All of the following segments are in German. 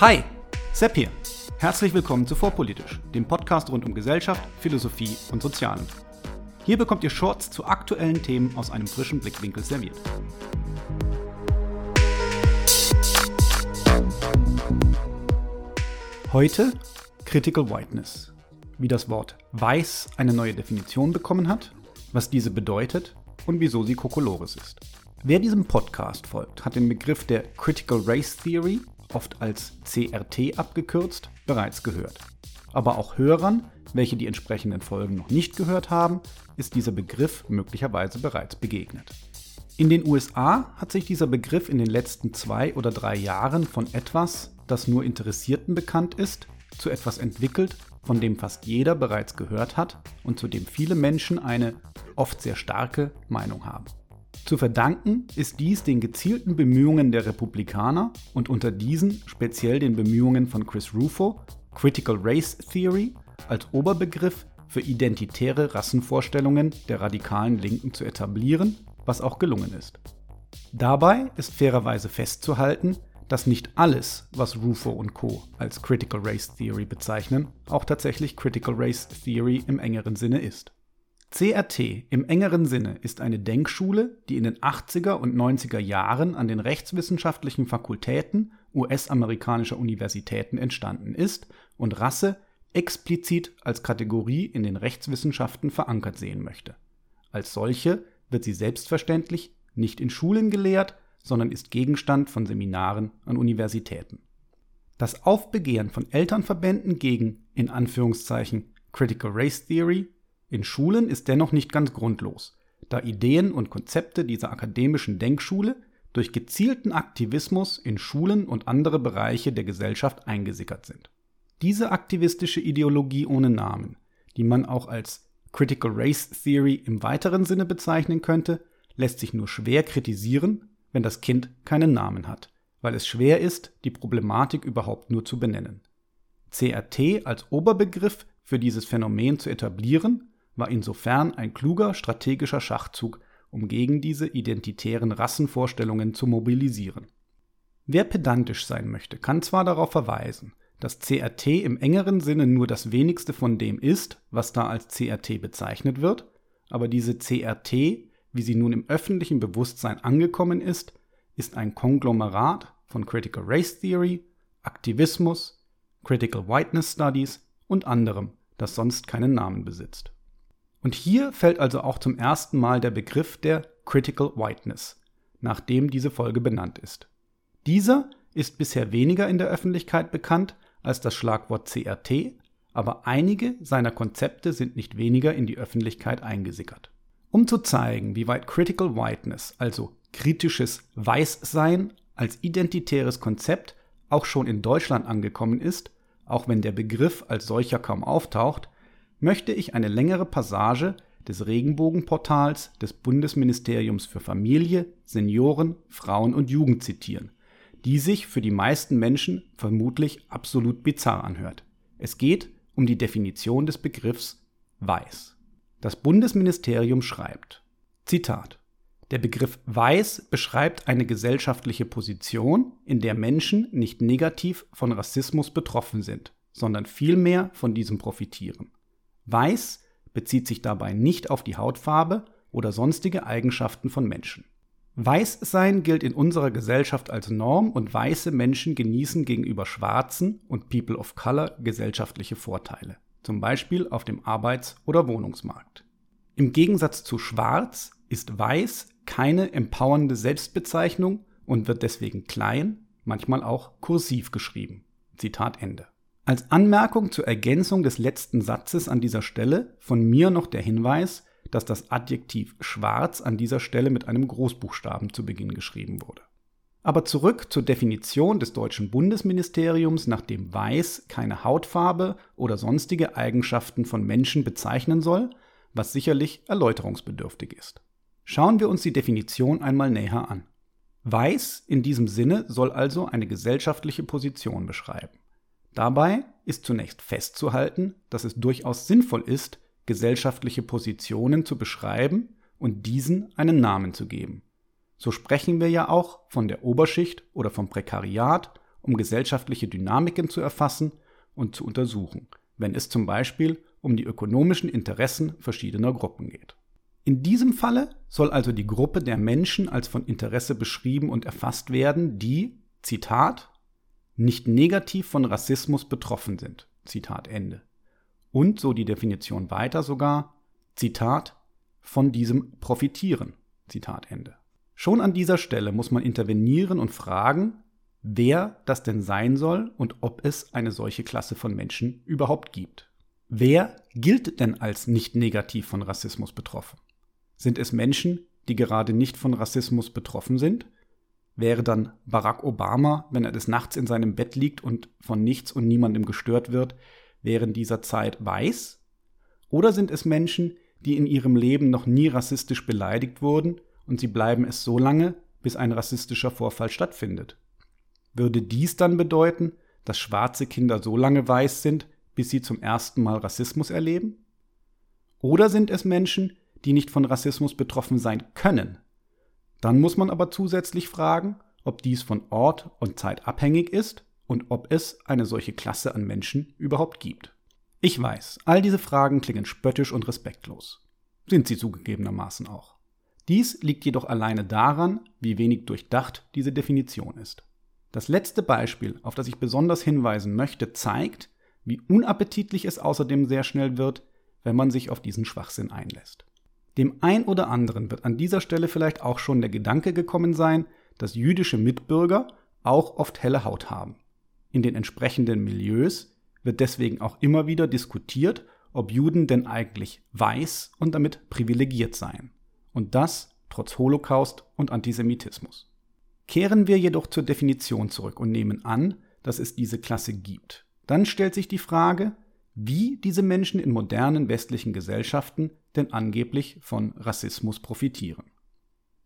Hi, Sepp hier. Herzlich willkommen zu Vorpolitisch, dem Podcast rund um Gesellschaft, Philosophie und Sozialen. Hier bekommt ihr Shorts zu aktuellen Themen aus einem frischen Blickwinkel serviert. Heute Critical Whiteness. Wie das Wort weiß eine neue Definition bekommen hat, was diese bedeutet und wieso sie Kokolores ist. Wer diesem Podcast folgt, hat den Begriff der Critical Race Theory, oft als CRT abgekürzt, bereits gehört. Aber auch Hörern, welche die entsprechenden Folgen noch nicht gehört haben, ist dieser Begriff möglicherweise bereits begegnet. In den USA hat sich dieser Begriff in den letzten zwei oder drei Jahren von etwas, das nur Interessierten bekannt ist, zu etwas entwickelt, von dem fast jeder bereits gehört hat und zu dem viele Menschen eine oft sehr starke Meinung haben. Zu verdanken ist dies den gezielten Bemühungen der Republikaner und unter diesen speziell den Bemühungen von Chris Rufo, Critical Race Theory als Oberbegriff für identitäre Rassenvorstellungen der radikalen Linken zu etablieren, was auch gelungen ist. Dabei ist fairerweise festzuhalten, dass nicht alles, was Rufo und Co. als Critical Race Theory bezeichnen, auch tatsächlich Critical Race Theory im engeren Sinne ist. CRT im engeren Sinne ist eine Denkschule, die in den 80er und 90er Jahren an den rechtswissenschaftlichen Fakultäten US-amerikanischer Universitäten entstanden ist und Rasse explizit als Kategorie in den Rechtswissenschaften verankert sehen möchte. Als solche wird sie selbstverständlich nicht in Schulen gelehrt, sondern ist Gegenstand von Seminaren an Universitäten. Das Aufbegehren von Elternverbänden gegen in Anführungszeichen Critical Race Theory in Schulen ist dennoch nicht ganz grundlos, da Ideen und Konzepte dieser akademischen Denkschule durch gezielten Aktivismus in Schulen und andere Bereiche der Gesellschaft eingesickert sind. Diese aktivistische Ideologie ohne Namen, die man auch als Critical Race Theory im weiteren Sinne bezeichnen könnte, lässt sich nur schwer kritisieren, wenn das Kind keinen Namen hat, weil es schwer ist, die Problematik überhaupt nur zu benennen. CRT als Oberbegriff für dieses Phänomen zu etablieren, war insofern ein kluger strategischer Schachzug, um gegen diese identitären Rassenvorstellungen zu mobilisieren. Wer pedantisch sein möchte, kann zwar darauf verweisen, dass CRT im engeren Sinne nur das wenigste von dem ist, was da als CRT bezeichnet wird, aber diese CRT, wie sie nun im öffentlichen Bewusstsein angekommen ist, ist ein Konglomerat von Critical Race Theory, Aktivismus, Critical Whiteness Studies und anderem, das sonst keinen Namen besitzt. Und hier fällt also auch zum ersten Mal der Begriff der Critical Whiteness, nachdem diese Folge benannt ist. Dieser ist bisher weniger in der Öffentlichkeit bekannt als das Schlagwort CRT, aber einige seiner Konzepte sind nicht weniger in die Öffentlichkeit eingesickert. Um zu zeigen, wie weit Critical Whiteness, also kritisches Weißsein als identitäres Konzept auch schon in Deutschland angekommen ist, auch wenn der Begriff als solcher kaum auftaucht, möchte ich eine längere Passage des Regenbogenportals des Bundesministeriums für Familie, Senioren, Frauen und Jugend zitieren, die sich für die meisten Menschen vermutlich absolut bizarr anhört. Es geht um die Definition des Begriffs weiß. Das Bundesministerium schreibt, Zitat, der Begriff weiß beschreibt eine gesellschaftliche Position, in der Menschen nicht negativ von Rassismus betroffen sind, sondern vielmehr von diesem profitieren. Weiß bezieht sich dabei nicht auf die Hautfarbe oder sonstige Eigenschaften von Menschen. Weißsein gilt in unserer Gesellschaft als Norm und weiße Menschen genießen gegenüber Schwarzen und People of Color gesellschaftliche Vorteile, zum Beispiel auf dem Arbeits- oder Wohnungsmarkt. Im Gegensatz zu Schwarz ist Weiß keine empowernde Selbstbezeichnung und wird deswegen klein, manchmal auch kursiv geschrieben. Zitat Ende. Als Anmerkung zur Ergänzung des letzten Satzes an dieser Stelle von mir noch der Hinweis, dass das Adjektiv schwarz an dieser Stelle mit einem Großbuchstaben zu Beginn geschrieben wurde. Aber zurück zur Definition des deutschen Bundesministeriums, nach dem weiß keine Hautfarbe oder sonstige Eigenschaften von Menschen bezeichnen soll, was sicherlich erläuterungsbedürftig ist. Schauen wir uns die Definition einmal näher an. Weiß in diesem Sinne soll also eine gesellschaftliche Position beschreiben. Dabei ist zunächst festzuhalten, dass es durchaus sinnvoll ist, gesellschaftliche Positionen zu beschreiben und diesen einen Namen zu geben. So sprechen wir ja auch von der Oberschicht oder vom Prekariat um gesellschaftliche Dynamiken zu erfassen und zu untersuchen, wenn es zum Beispiel um die ökonomischen Interessen verschiedener Gruppen geht. In diesem Falle soll also die Gruppe der Menschen als von Interesse beschrieben und erfasst werden, die, Zitat, nicht negativ von Rassismus betroffen sind. Zitat Ende. Und so die Definition weiter sogar, Zitat, von diesem profitieren. Zitat Ende. Schon an dieser Stelle muss man intervenieren und fragen, wer das denn sein soll und ob es eine solche Klasse von Menschen überhaupt gibt. Wer gilt denn als nicht negativ von Rassismus betroffen? Sind es Menschen, die gerade nicht von Rassismus betroffen sind? Wäre dann Barack Obama, wenn er des Nachts in seinem Bett liegt und von nichts und niemandem gestört wird, während dieser Zeit weiß? Oder sind es Menschen, die in ihrem Leben noch nie rassistisch beleidigt wurden und sie bleiben es so lange, bis ein rassistischer Vorfall stattfindet? Würde dies dann bedeuten, dass schwarze Kinder so lange weiß sind, bis sie zum ersten Mal Rassismus erleben? Oder sind es Menschen, die nicht von Rassismus betroffen sein können, dann muss man aber zusätzlich fragen, ob dies von Ort und Zeit abhängig ist und ob es eine solche Klasse an Menschen überhaupt gibt. Ich weiß, all diese Fragen klingen spöttisch und respektlos. Sind sie zugegebenermaßen auch. Dies liegt jedoch alleine daran, wie wenig durchdacht diese Definition ist. Das letzte Beispiel, auf das ich besonders hinweisen möchte, zeigt, wie unappetitlich es außerdem sehr schnell wird, wenn man sich auf diesen Schwachsinn einlässt. Dem ein oder anderen wird an dieser Stelle vielleicht auch schon der Gedanke gekommen sein, dass jüdische Mitbürger auch oft helle Haut haben. In den entsprechenden Milieus wird deswegen auch immer wieder diskutiert, ob Juden denn eigentlich weiß und damit privilegiert seien. Und das trotz Holocaust und Antisemitismus. Kehren wir jedoch zur Definition zurück und nehmen an, dass es diese Klasse gibt. Dann stellt sich die Frage, wie diese Menschen in modernen westlichen Gesellschaften denn angeblich von Rassismus profitieren.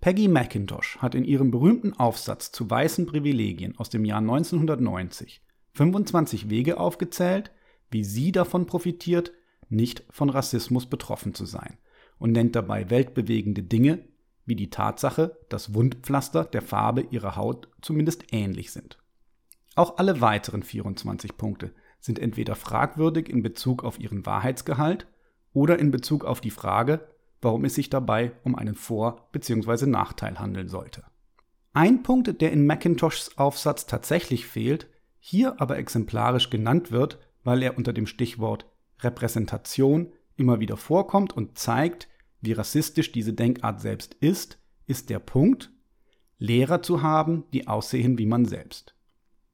Peggy McIntosh hat in ihrem berühmten Aufsatz zu weißen Privilegien aus dem Jahr 1990 25 Wege aufgezählt, wie sie davon profitiert, nicht von Rassismus betroffen zu sein und nennt dabei weltbewegende Dinge wie die Tatsache, dass Wundpflaster der Farbe ihrer Haut zumindest ähnlich sind. Auch alle weiteren 24 Punkte sind entweder fragwürdig in Bezug auf ihren Wahrheitsgehalt oder in Bezug auf die Frage, warum es sich dabei um einen Vor- bzw. Nachteil handeln sollte. Ein Punkt, der in Macintoshs Aufsatz tatsächlich fehlt, hier aber exemplarisch genannt wird, weil er unter dem Stichwort Repräsentation immer wieder vorkommt und zeigt, wie rassistisch diese Denkart selbst ist, ist der Punkt, Lehrer zu haben, die aussehen wie man selbst.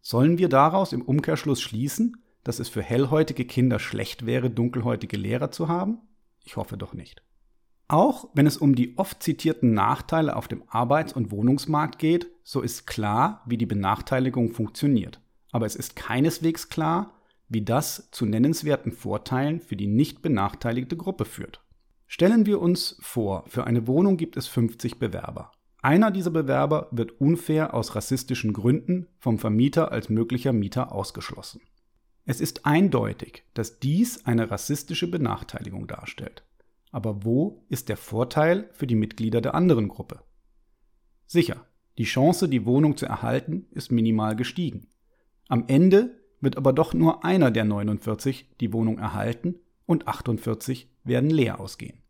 Sollen wir daraus im Umkehrschluss schließen, dass es für hellhäutige Kinder schlecht wäre, dunkelhäutige Lehrer zu haben? Ich hoffe doch nicht. Auch wenn es um die oft zitierten Nachteile auf dem Arbeits- und Wohnungsmarkt geht, so ist klar, wie die Benachteiligung funktioniert. Aber es ist keineswegs klar, wie das zu nennenswerten Vorteilen für die nicht benachteiligte Gruppe führt. Stellen wir uns vor, für eine Wohnung gibt es 50 Bewerber. Einer dieser Bewerber wird unfair aus rassistischen Gründen vom Vermieter als möglicher Mieter ausgeschlossen. Es ist eindeutig, dass dies eine rassistische Benachteiligung darstellt. Aber wo ist der Vorteil für die Mitglieder der anderen Gruppe? Sicher, die Chance, die Wohnung zu erhalten, ist minimal gestiegen. Am Ende wird aber doch nur einer der 49 die Wohnung erhalten und 48 werden leer ausgehen.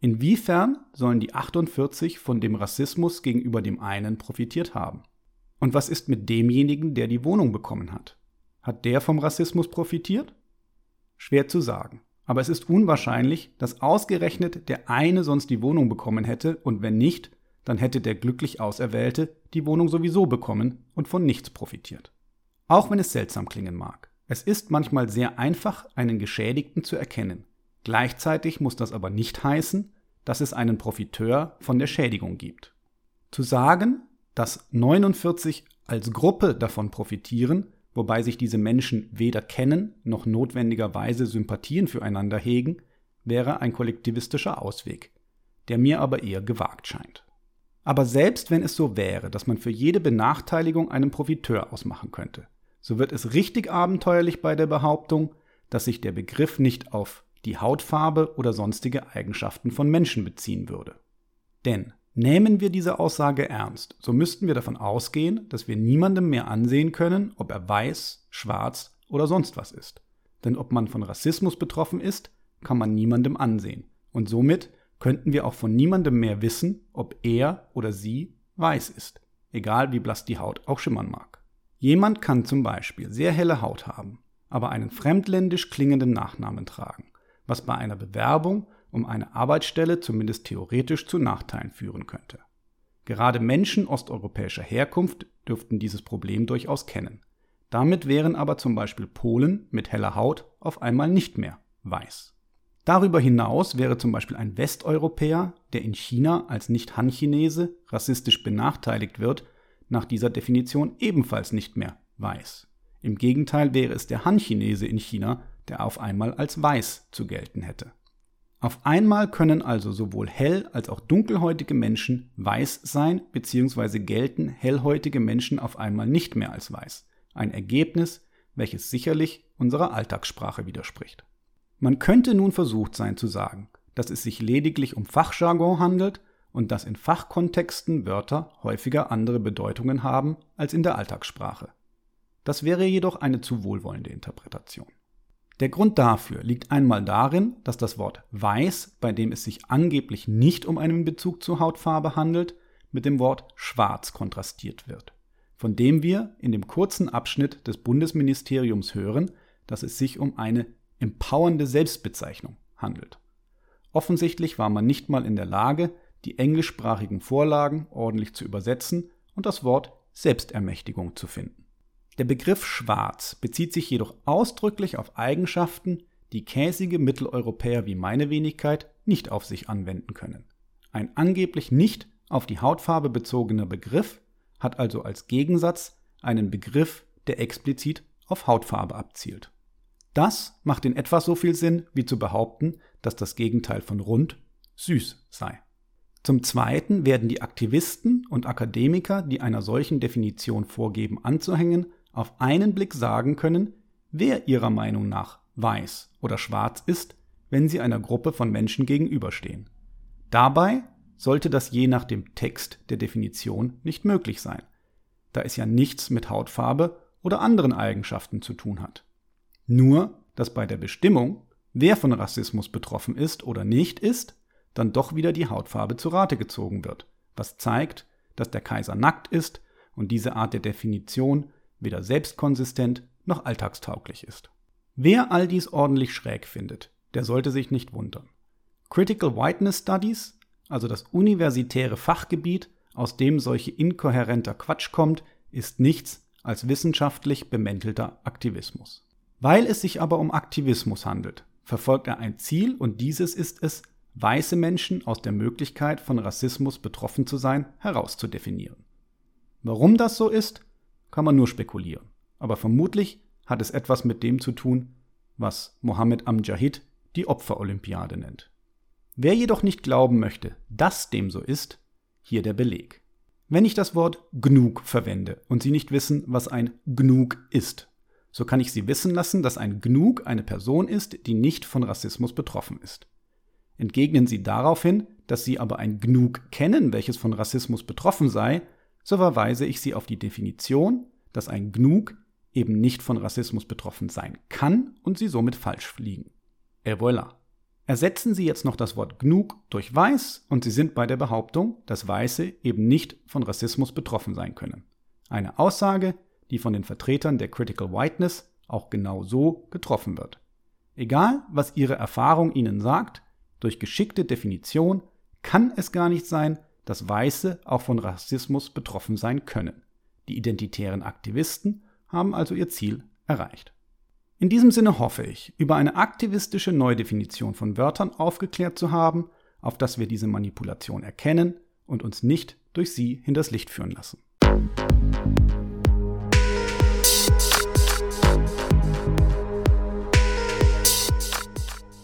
Inwiefern sollen die 48 von dem Rassismus gegenüber dem einen profitiert haben? Und was ist mit demjenigen, der die Wohnung bekommen hat? Hat der vom Rassismus profitiert? Schwer zu sagen. Aber es ist unwahrscheinlich, dass ausgerechnet der eine sonst die Wohnung bekommen hätte und wenn nicht, dann hätte der glücklich Auserwählte die Wohnung sowieso bekommen und von nichts profitiert. Auch wenn es seltsam klingen mag. Es ist manchmal sehr einfach, einen Geschädigten zu erkennen. Gleichzeitig muss das aber nicht heißen, dass es einen Profiteur von der Schädigung gibt. Zu sagen, dass 49 als Gruppe davon profitieren, wobei sich diese Menschen weder kennen noch notwendigerweise Sympathien füreinander hegen, wäre ein kollektivistischer Ausweg, der mir aber eher gewagt scheint. Aber selbst wenn es so wäre, dass man für jede Benachteiligung einen Profiteur ausmachen könnte, so wird es richtig abenteuerlich bei der Behauptung, dass sich der Begriff nicht auf die Hautfarbe oder sonstige Eigenschaften von Menschen beziehen würde. Denn Nehmen wir diese Aussage ernst, so müssten wir davon ausgehen, dass wir niemandem mehr ansehen können, ob er weiß, schwarz oder sonst was ist. Denn ob man von Rassismus betroffen ist, kann man niemandem ansehen. Und somit könnten wir auch von niemandem mehr wissen, ob er oder sie weiß ist, egal wie blass die Haut auch schimmern mag. Jemand kann zum Beispiel sehr helle Haut haben, aber einen fremdländisch klingenden Nachnamen tragen, was bei einer Bewerbung um eine Arbeitsstelle zumindest theoretisch zu Nachteilen führen könnte. Gerade Menschen osteuropäischer Herkunft dürften dieses Problem durchaus kennen. Damit wären aber zum Beispiel Polen mit heller Haut auf einmal nicht mehr weiß. Darüber hinaus wäre zum Beispiel ein Westeuropäer, der in China als Nicht-Han-Chinese rassistisch benachteiligt wird, nach dieser Definition ebenfalls nicht mehr weiß. Im Gegenteil wäre es der Han-Chinese in China, der auf einmal als weiß zu gelten hätte. Auf einmal können also sowohl hell als auch dunkelhäutige Menschen weiß sein bzw. gelten hellhäutige Menschen auf einmal nicht mehr als weiß. Ein Ergebnis, welches sicherlich unserer Alltagssprache widerspricht. Man könnte nun versucht sein zu sagen, dass es sich lediglich um Fachjargon handelt und dass in Fachkontexten Wörter häufiger andere Bedeutungen haben als in der Alltagssprache. Das wäre jedoch eine zu wohlwollende Interpretation. Der Grund dafür liegt einmal darin, dass das Wort weiß, bei dem es sich angeblich nicht um einen Bezug zur Hautfarbe handelt, mit dem Wort schwarz kontrastiert wird, von dem wir in dem kurzen Abschnitt des Bundesministeriums hören, dass es sich um eine empowernde Selbstbezeichnung handelt. Offensichtlich war man nicht mal in der Lage, die englischsprachigen Vorlagen ordentlich zu übersetzen und das Wort Selbstermächtigung zu finden. Der Begriff schwarz bezieht sich jedoch ausdrücklich auf Eigenschaften, die käsige Mitteleuropäer wie meine Wenigkeit nicht auf sich anwenden können. Ein angeblich nicht auf die Hautfarbe bezogener Begriff hat also als Gegensatz einen Begriff, der explizit auf Hautfarbe abzielt. Das macht in etwa so viel Sinn, wie zu behaupten, dass das Gegenteil von rund süß sei. Zum Zweiten werden die Aktivisten und Akademiker, die einer solchen Definition vorgeben anzuhängen, auf einen Blick sagen können, wer ihrer Meinung nach weiß oder schwarz ist, wenn sie einer Gruppe von Menschen gegenüberstehen. Dabei sollte das je nach dem Text der Definition nicht möglich sein, da es ja nichts mit Hautfarbe oder anderen Eigenschaften zu tun hat. Nur, dass bei der Bestimmung, wer von Rassismus betroffen ist oder nicht ist, dann doch wieder die Hautfarbe zu Rate gezogen wird, was zeigt, dass der Kaiser nackt ist und diese Art der Definition weder selbstkonsistent noch alltagstauglich ist. Wer all dies ordentlich schräg findet, der sollte sich nicht wundern. Critical Whiteness Studies, also das universitäre Fachgebiet, aus dem solche inkohärenter Quatsch kommt, ist nichts als wissenschaftlich bemäntelter Aktivismus. Weil es sich aber um Aktivismus handelt, verfolgt er ein Ziel und dieses ist es, weiße Menschen aus der Möglichkeit von Rassismus betroffen zu sein herauszudefinieren. Warum das so ist, kann man nur spekulieren. Aber vermutlich hat es etwas mit dem zu tun, was Mohammed Amjahid die Opferolympiade nennt. Wer jedoch nicht glauben möchte, dass dem so ist, hier der Beleg. Wenn ich das Wort Gnug verwende und Sie nicht wissen, was ein Gnug ist, so kann ich Sie wissen lassen, dass ein Gnug eine Person ist, die nicht von Rassismus betroffen ist. Entgegnen Sie daraufhin, dass Sie aber ein Gnug kennen, welches von Rassismus betroffen sei, so verweise ich Sie auf die Definition, dass ein Gnug eben nicht von Rassismus betroffen sein kann und Sie somit falsch liegen. Et voilà. Ersetzen Sie jetzt noch das Wort Gnug durch Weiß und Sie sind bei der Behauptung, dass Weiße eben nicht von Rassismus betroffen sein können. Eine Aussage, die von den Vertretern der Critical Whiteness auch genau so getroffen wird. Egal, was Ihre Erfahrung Ihnen sagt, durch geschickte Definition kann es gar nicht sein, dass Weiße auch von Rassismus betroffen sein können. Die identitären Aktivisten haben also ihr Ziel erreicht. In diesem Sinne hoffe ich, über eine aktivistische Neudefinition von Wörtern aufgeklärt zu haben, auf dass wir diese Manipulation erkennen und uns nicht durch sie hinters Licht führen lassen.